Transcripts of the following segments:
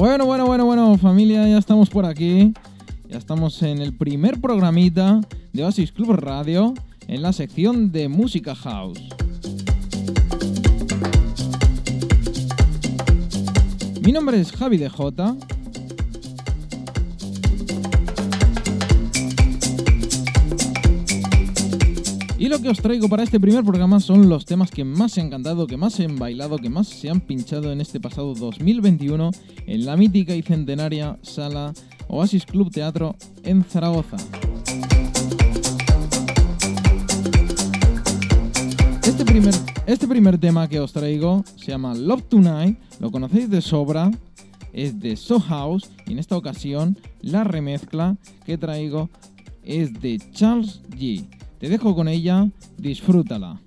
Bueno, bueno, bueno, bueno, familia, ya estamos por aquí. Ya estamos en el primer programita de Oasis Club Radio en la sección de Música House. Mi nombre es Javi DJ. Lo que os traigo para este primer programa son los temas que más se han cantado, que más se han bailado, que más se han pinchado en este pasado 2021 en la mítica y centenaria sala Oasis Club Teatro en Zaragoza. Este primer, este primer tema que os traigo se llama Love Tonight, lo conocéis de sobra, es de So House y en esta ocasión la remezcla que traigo es de Charles G. Te dejo con ella, disfrútala.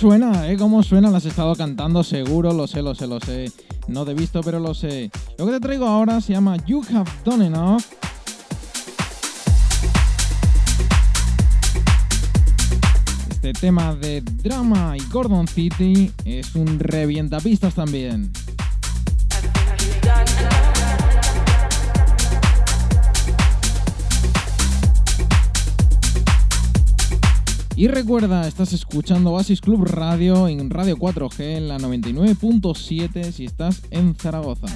Suena? ¿Eh? ¿Cómo suena? Las has estado cantando seguro, lo sé, lo sé, lo sé. No te he visto, pero lo sé. Lo que te traigo ahora se llama You Have Done Enough. Este tema de Drama y Gordon City es un revientapistas también. Y recuerda, estás escuchando Oasis Club Radio en Radio 4G en la 99.7 si estás en Zaragoza.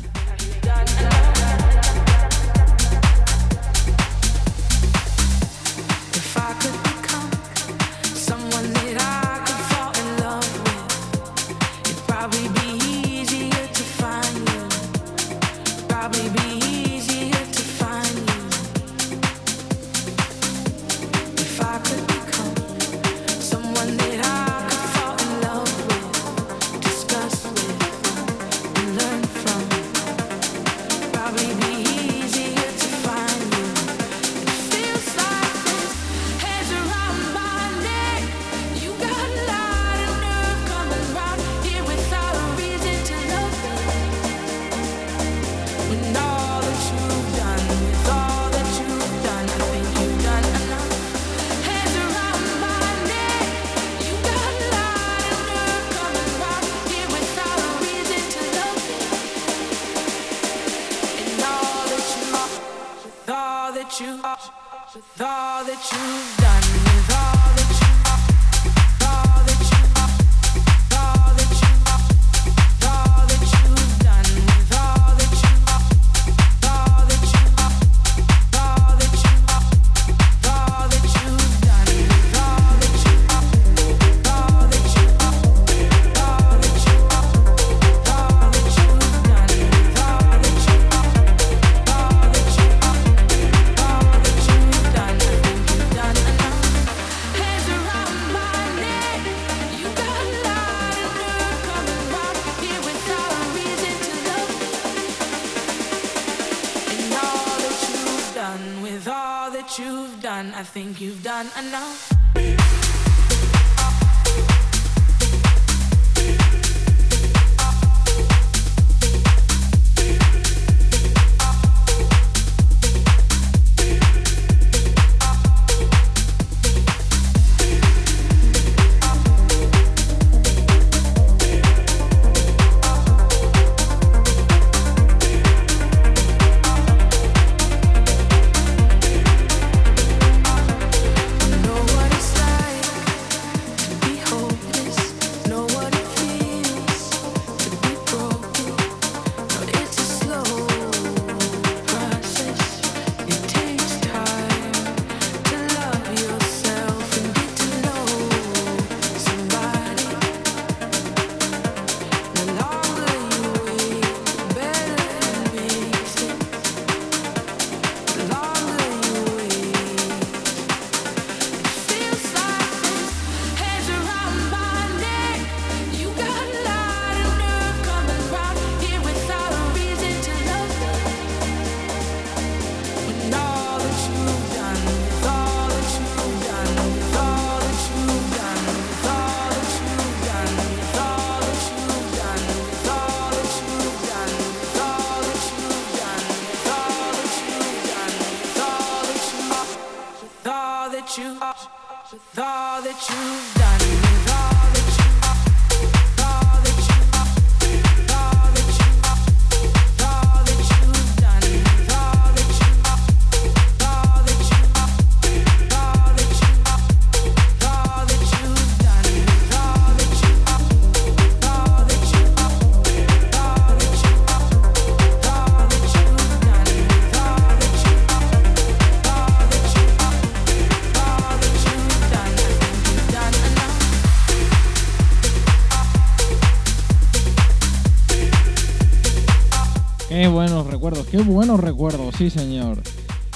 Buenos recuerdos, sí señor.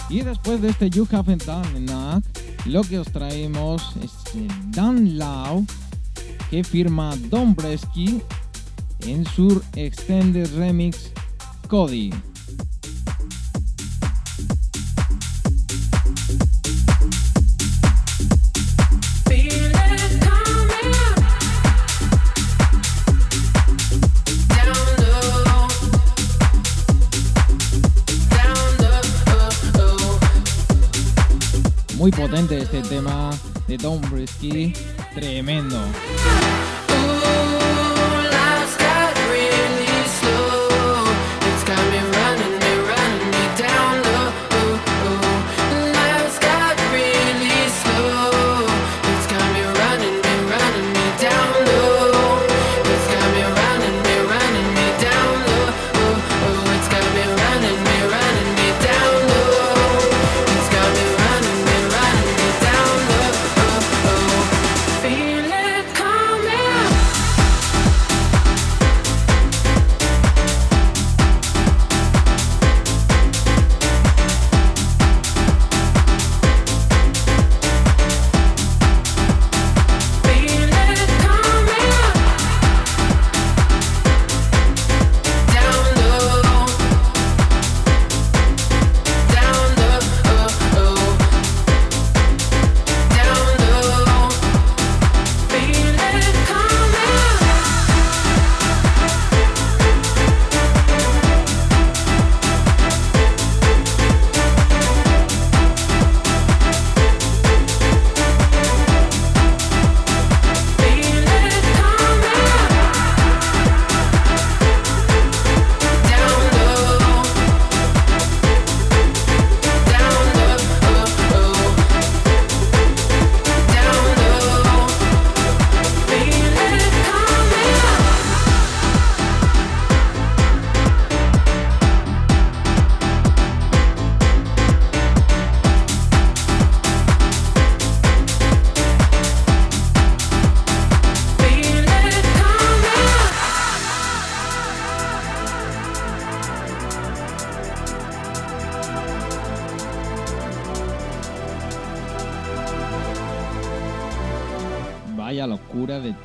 Y después de este You Haven't Done Enough, lo que os traemos es Dan Lau, que firma Don Bresky en su Extended Remix Cody. Potente este tema de Tom Brisky, tremendo.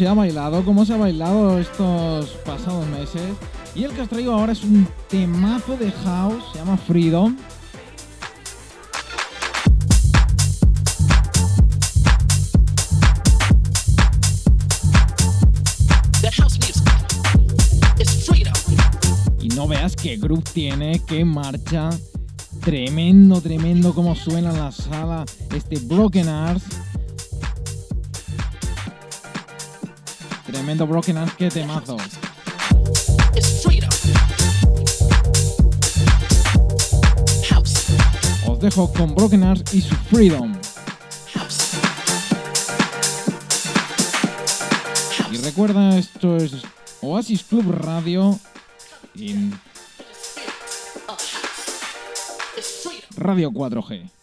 se ha bailado, cómo se ha bailado estos pasados meses. Y el que os traigo ahora es un temazo de house, se llama Freedom. Y no veas qué groove tiene, qué marcha. Tremendo, tremendo como suena en la sala este Broken Arts. Tremendo Broken Arms, qué temazo. Os dejo con Broken Arms y su Freedom. Y recuerda, esto es Oasis Club Radio en Radio 4G.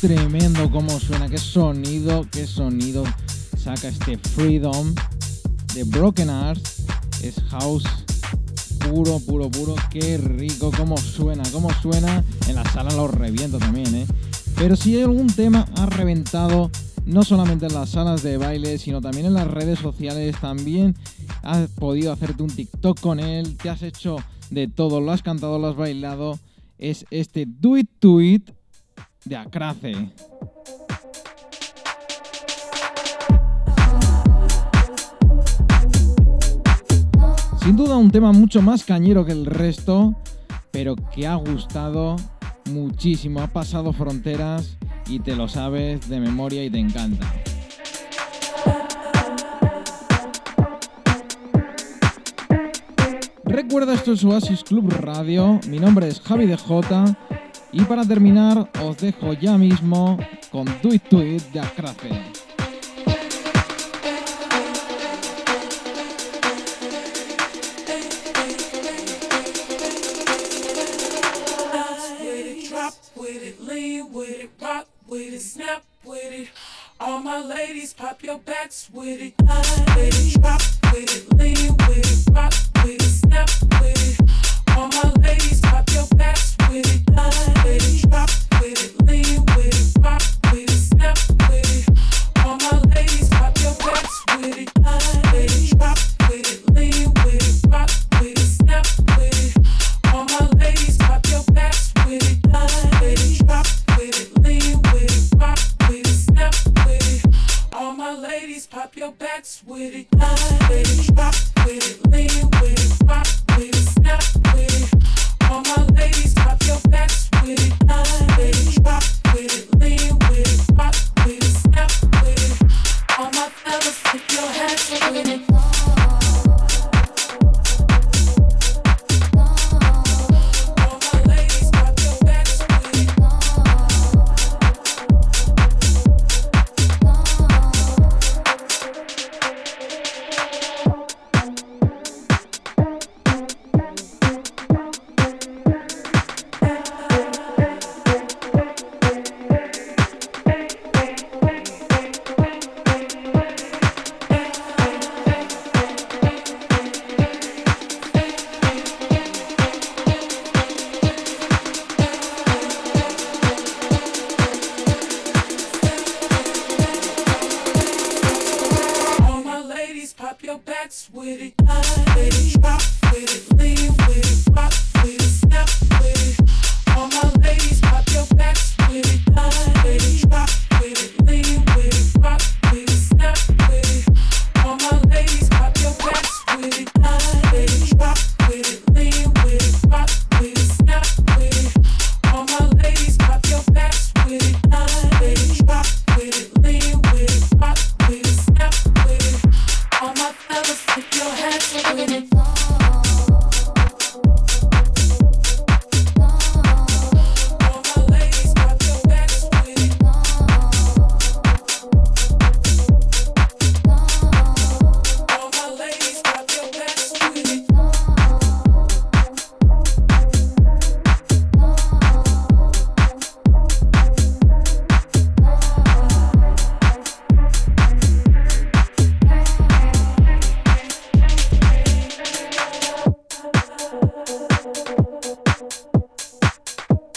Tremendo cómo suena, qué sonido, qué sonido saca este Freedom de Broken Arts. Es house puro, puro, puro. Qué rico, cómo suena, cómo suena. En la sala lo reviento también, ¿eh? Pero si algún tema ha reventado, no solamente en las salas de baile, sino también en las redes sociales, también has podido hacerte un TikTok con él, te has hecho de todo, lo has cantado, lo has bailado. Es este Do It To It de Acrace. Sin duda un tema mucho más cañero que el resto, pero que ha gustado muchísimo, ha pasado fronteras y te lo sabes de memoria y te encanta. Recuerda, esto es Oasis Club Radio, mi nombre es Javi de J y para terminar, os dejo ya mismo con To It de it. All my ladies, pop your backs with it. With it, drop with it, lean with it, rock with it, with it, pop with it,